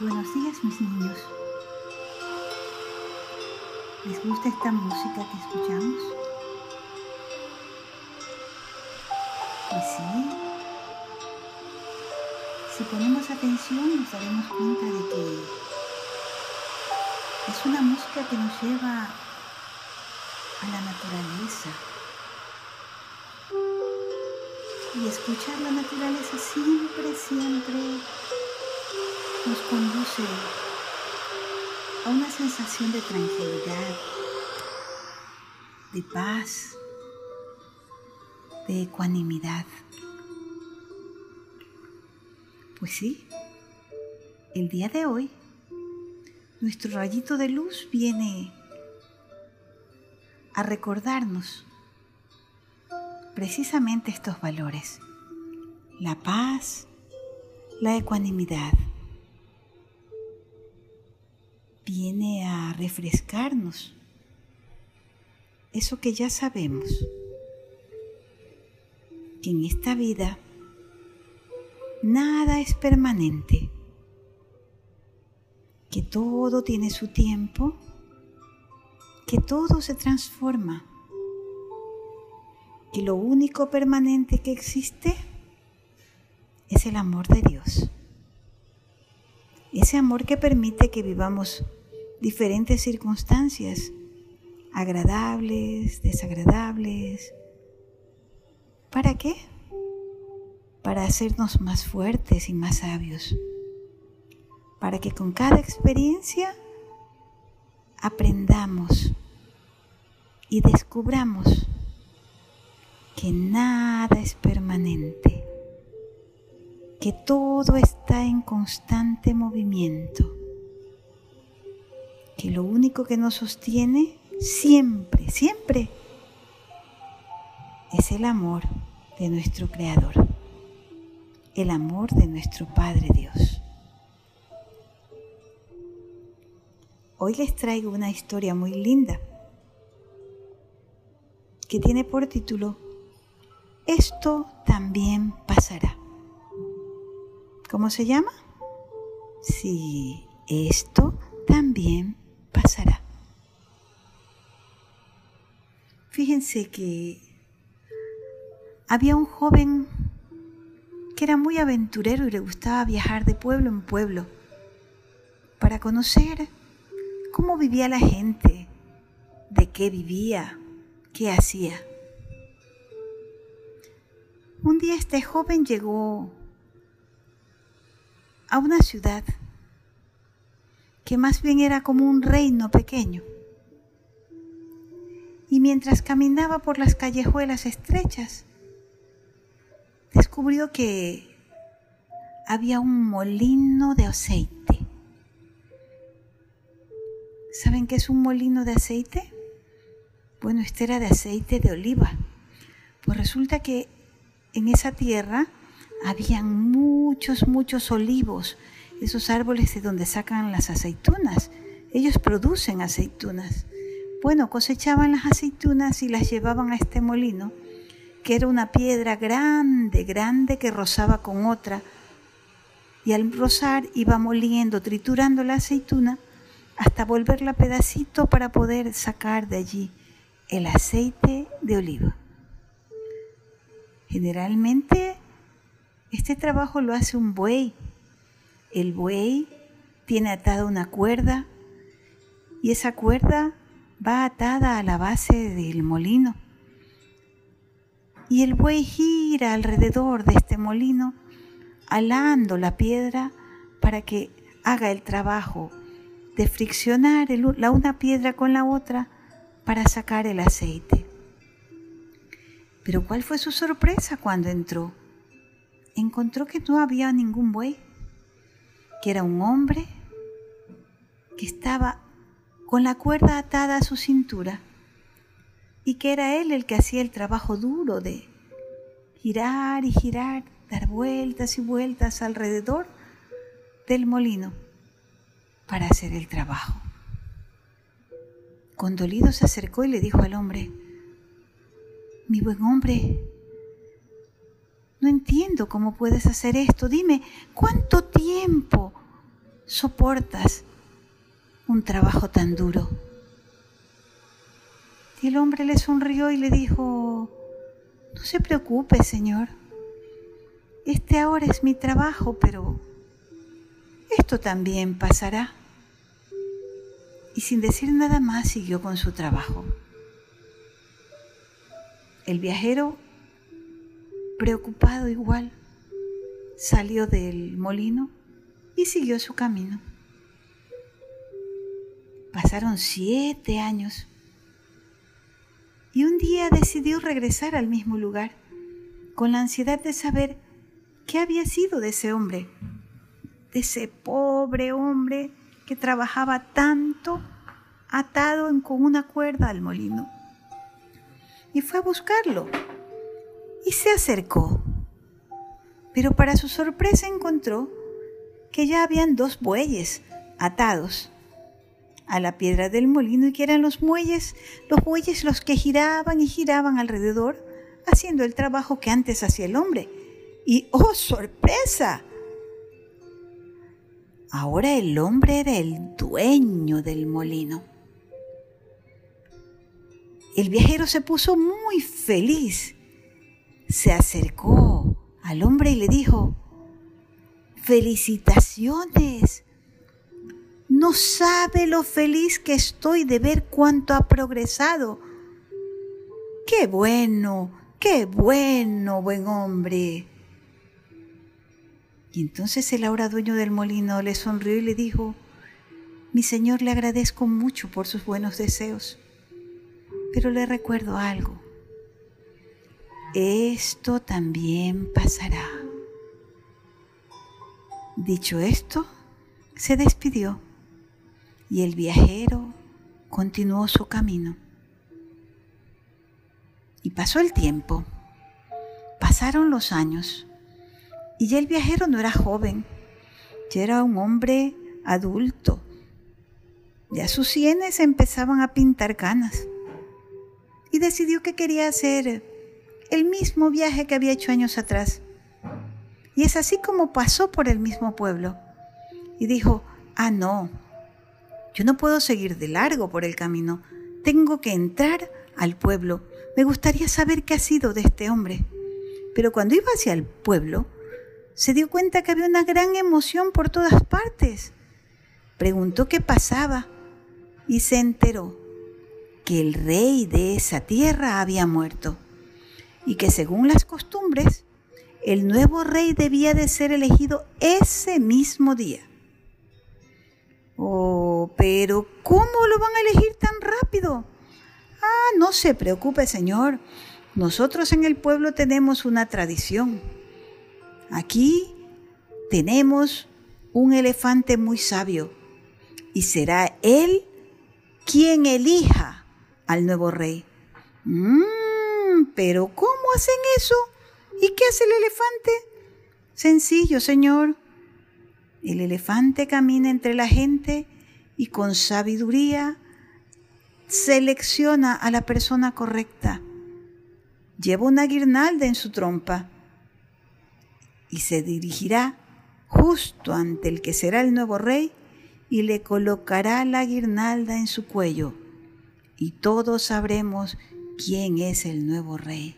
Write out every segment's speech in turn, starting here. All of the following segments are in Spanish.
Buenos días mis niños. ¿Les gusta esta música que escuchamos? Pues sí. Si ponemos atención nos daremos cuenta de que es una música que nos lleva a la naturaleza. Y escuchar la naturaleza siempre, siempre nos conduce a una sensación de tranquilidad, de paz, de ecuanimidad. Pues sí, el día de hoy nuestro rayito de luz viene a recordarnos precisamente estos valores, la paz, la ecuanimidad viene a refrescarnos eso que ya sabemos, que en esta vida nada es permanente, que todo tiene su tiempo, que todo se transforma, que lo único permanente que existe es el amor de Dios. Ese amor que permite que vivamos diferentes circunstancias, agradables, desagradables. ¿Para qué? Para hacernos más fuertes y más sabios. Para que con cada experiencia aprendamos y descubramos que nada es permanente, que todo está en constante movimiento que lo único que nos sostiene siempre, siempre, es el amor de nuestro Creador, el amor de nuestro Padre Dios. Hoy les traigo una historia muy linda que tiene por título Esto también pasará. ¿Cómo se llama? Sí, esto también Fíjense que había un joven que era muy aventurero y le gustaba viajar de pueblo en pueblo para conocer cómo vivía la gente, de qué vivía, qué hacía. Un día este joven llegó a una ciudad que más bien era como un reino pequeño. Y mientras caminaba por las callejuelas estrechas, descubrió que había un molino de aceite. ¿Saben qué es un molino de aceite? Bueno, este era de aceite de oliva. Pues resulta que en esa tierra habían muchos, muchos olivos esos árboles de donde sacan las aceitunas. Ellos producen aceitunas. Bueno, cosechaban las aceitunas y las llevaban a este molino, que era una piedra grande, grande que rozaba con otra. Y al rozar iba moliendo, triturando la aceituna hasta volverla pedacito para poder sacar de allí el aceite de oliva. Generalmente este trabajo lo hace un buey el buey tiene atada una cuerda y esa cuerda va atada a la base del molino. Y el buey gira alrededor de este molino, alando la piedra para que haga el trabajo de friccionar la una piedra con la otra para sacar el aceite. Pero ¿cuál fue su sorpresa cuando entró? Encontró que no había ningún buey que era un hombre que estaba con la cuerda atada a su cintura y que era él el que hacía el trabajo duro de girar y girar, dar vueltas y vueltas alrededor del molino para hacer el trabajo. Condolido se acercó y le dijo al hombre, mi buen hombre, no entiendo cómo puedes hacer esto. Dime, ¿cuánto tiempo soportas un trabajo tan duro? Y el hombre le sonrió y le dijo, no se preocupe, Señor. Este ahora es mi trabajo, pero esto también pasará. Y sin decir nada más siguió con su trabajo. El viajero, preocupado igual, salió del molino y siguió su camino. Pasaron siete años y un día decidió regresar al mismo lugar, con la ansiedad de saber qué había sido de ese hombre, de ese pobre hombre que trabajaba tanto atado con una cuerda al molino. Y fue a buscarlo y se acercó. Pero para su sorpresa encontró que ya habían dos bueyes atados a la piedra del molino y que eran los muelles, los bueyes los que giraban y giraban alrededor, haciendo el trabajo que antes hacía el hombre. Y ¡oh, sorpresa! Ahora el hombre era el dueño del molino. El viajero se puso muy feliz. Se acercó al hombre y le dijo, felicitaciones, no sabe lo feliz que estoy de ver cuánto ha progresado. Qué bueno, qué bueno, buen hombre. Y entonces el ahora dueño del molino le sonrió y le dijo, mi señor le agradezco mucho por sus buenos deseos, pero le recuerdo algo. Esto también pasará. Dicho esto, se despidió y el viajero continuó su camino. Y pasó el tiempo, pasaron los años, y ya el viajero no era joven, ya era un hombre adulto. Ya sus sienes empezaban a pintar canas. Y decidió que quería hacer el mismo viaje que había hecho años atrás. Y es así como pasó por el mismo pueblo. Y dijo, ah, no, yo no puedo seguir de largo por el camino. Tengo que entrar al pueblo. Me gustaría saber qué ha sido de este hombre. Pero cuando iba hacia el pueblo, se dio cuenta que había una gran emoción por todas partes. Preguntó qué pasaba y se enteró que el rey de esa tierra había muerto y que según las costumbres, el nuevo rey debía de ser elegido ese mismo día. Pero ¿cómo lo van a elegir tan rápido? Ah, no se preocupe, señor. Nosotros en el pueblo tenemos una tradición. Aquí tenemos un elefante muy sabio y será él quien elija al nuevo rey. Mmm, pero ¿cómo hacen eso? ¿Y qué hace el elefante? Sencillo, señor. El elefante camina entre la gente y con sabiduría selecciona a la persona correcta. Lleva una guirnalda en su trompa y se dirigirá justo ante el que será el nuevo rey y le colocará la guirnalda en su cuello y todos sabremos quién es el nuevo rey.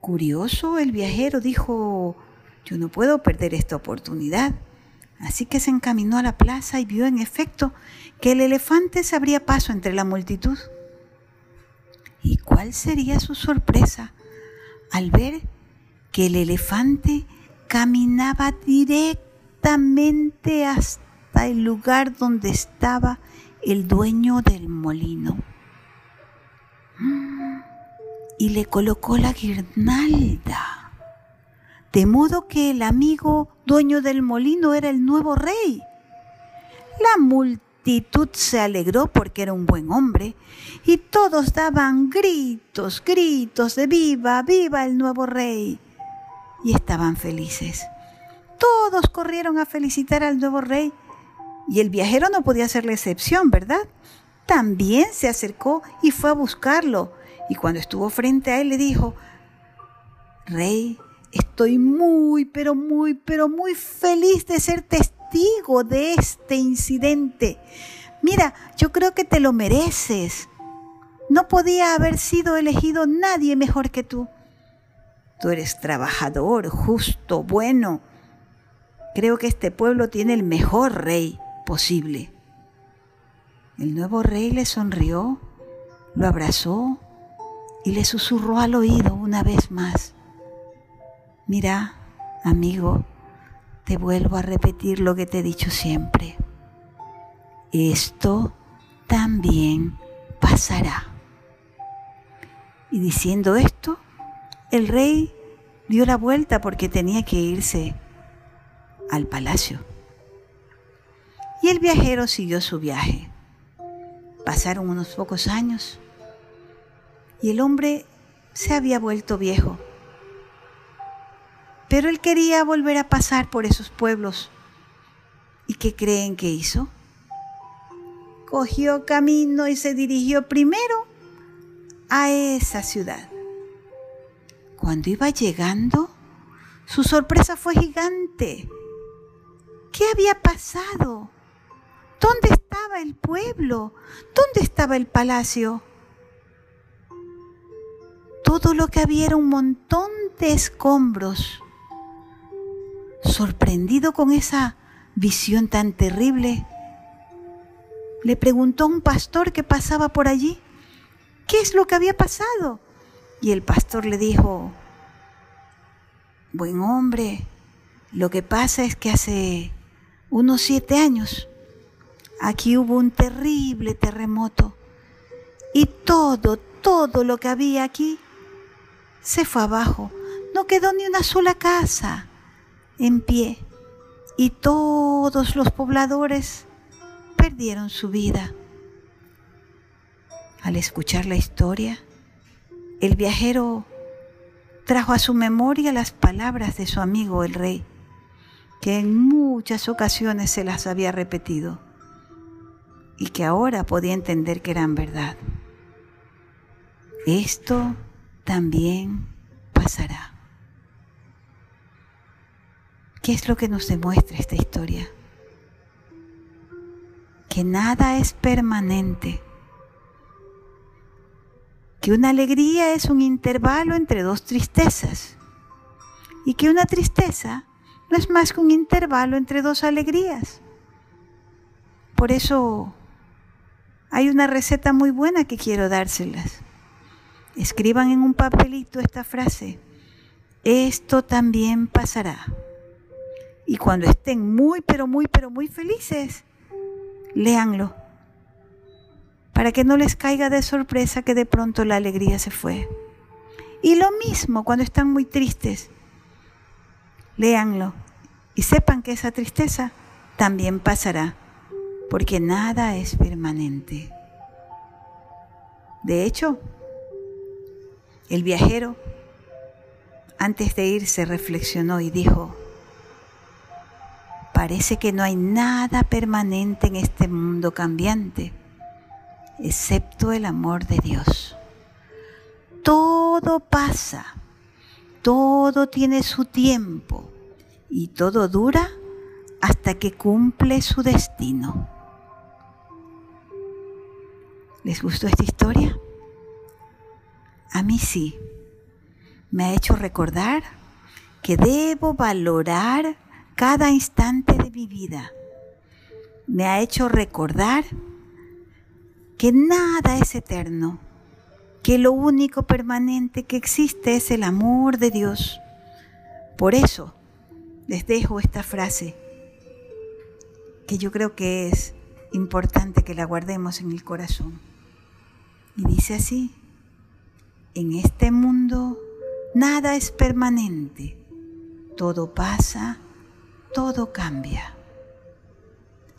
Curioso, el viajero dijo, yo no puedo perder esta oportunidad. Así que se encaminó a la plaza y vio en efecto que el elefante se abría paso entre la multitud. ¿Y cuál sería su sorpresa al ver que el elefante caminaba directamente hasta el lugar donde estaba el dueño del molino? Y le colocó la guirnalda de modo que el amigo dueño del molino era el nuevo rey. La multitud se alegró porque era un buen hombre y todos daban gritos, gritos de viva, viva el nuevo rey. Y estaban felices. Todos corrieron a felicitar al nuevo rey y el viajero no podía ser la excepción, ¿verdad? También se acercó y fue a buscarlo y cuando estuvo frente a él le dijo, Rey, Estoy muy, pero muy, pero muy feliz de ser testigo de este incidente. Mira, yo creo que te lo mereces. No podía haber sido elegido nadie mejor que tú. Tú eres trabajador, justo, bueno. Creo que este pueblo tiene el mejor rey posible. El nuevo rey le sonrió, lo abrazó y le susurró al oído una vez más. Mira, amigo, te vuelvo a repetir lo que te he dicho siempre. Esto también pasará. Y diciendo esto, el rey dio la vuelta porque tenía que irse al palacio. Y el viajero siguió su viaje. Pasaron unos pocos años y el hombre se había vuelto viejo. Pero él quería volver a pasar por esos pueblos. ¿Y qué creen que hizo? Cogió camino y se dirigió primero a esa ciudad. Cuando iba llegando, su sorpresa fue gigante. ¿Qué había pasado? ¿Dónde estaba el pueblo? ¿Dónde estaba el palacio? Todo lo que había era un montón de escombros. Sorprendido con esa visión tan terrible, le preguntó a un pastor que pasaba por allí, ¿qué es lo que había pasado? Y el pastor le dijo, buen hombre, lo que pasa es que hace unos siete años aquí hubo un terrible terremoto y todo, todo lo que había aquí se fue abajo. No quedó ni una sola casa en pie y todos los pobladores perdieron su vida. Al escuchar la historia, el viajero trajo a su memoria las palabras de su amigo el rey, que en muchas ocasiones se las había repetido y que ahora podía entender que eran verdad. Esto también pasará. ¿Qué es lo que nos demuestra esta historia? Que nada es permanente que una alegría es un intervalo entre dos tristezas y que una tristeza no es más que un intervalo entre dos alegrías. Por eso hay una receta muy buena que quiero dárselas. Escriban en un papelito esta frase. Esto también pasará. Y cuando estén muy, pero muy, pero muy felices, léanlo para que no les caiga de sorpresa que de pronto la alegría se fue. Y lo mismo cuando están muy tristes. Léanlo y sepan que esa tristeza también pasará, porque nada es permanente. De hecho, el viajero, antes de irse, reflexionó y dijo, parece que no hay nada permanente en este mundo cambiante excepto el amor de Dios. Todo pasa, todo tiene su tiempo y todo dura hasta que cumple su destino. ¿Les gustó esta historia? A mí sí. Me ha hecho recordar que debo valorar cada instante de mi vida. Me ha hecho recordar que nada es eterno, que lo único permanente que existe es el amor de Dios. Por eso les dejo esta frase que yo creo que es importante que la guardemos en el corazón. Y dice así, en este mundo nada es permanente, todo pasa, todo cambia.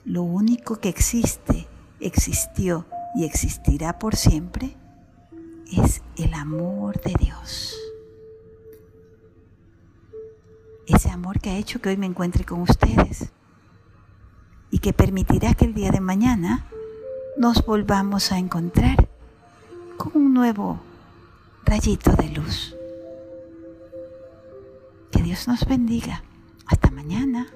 Lo único que existe, existió y existirá por siempre es el amor de Dios. Ese amor que ha hecho que hoy me encuentre con ustedes y que permitirá que el día de mañana nos volvamos a encontrar con un nuevo rayito de luz. Que Dios nos bendiga. Hasta mañana.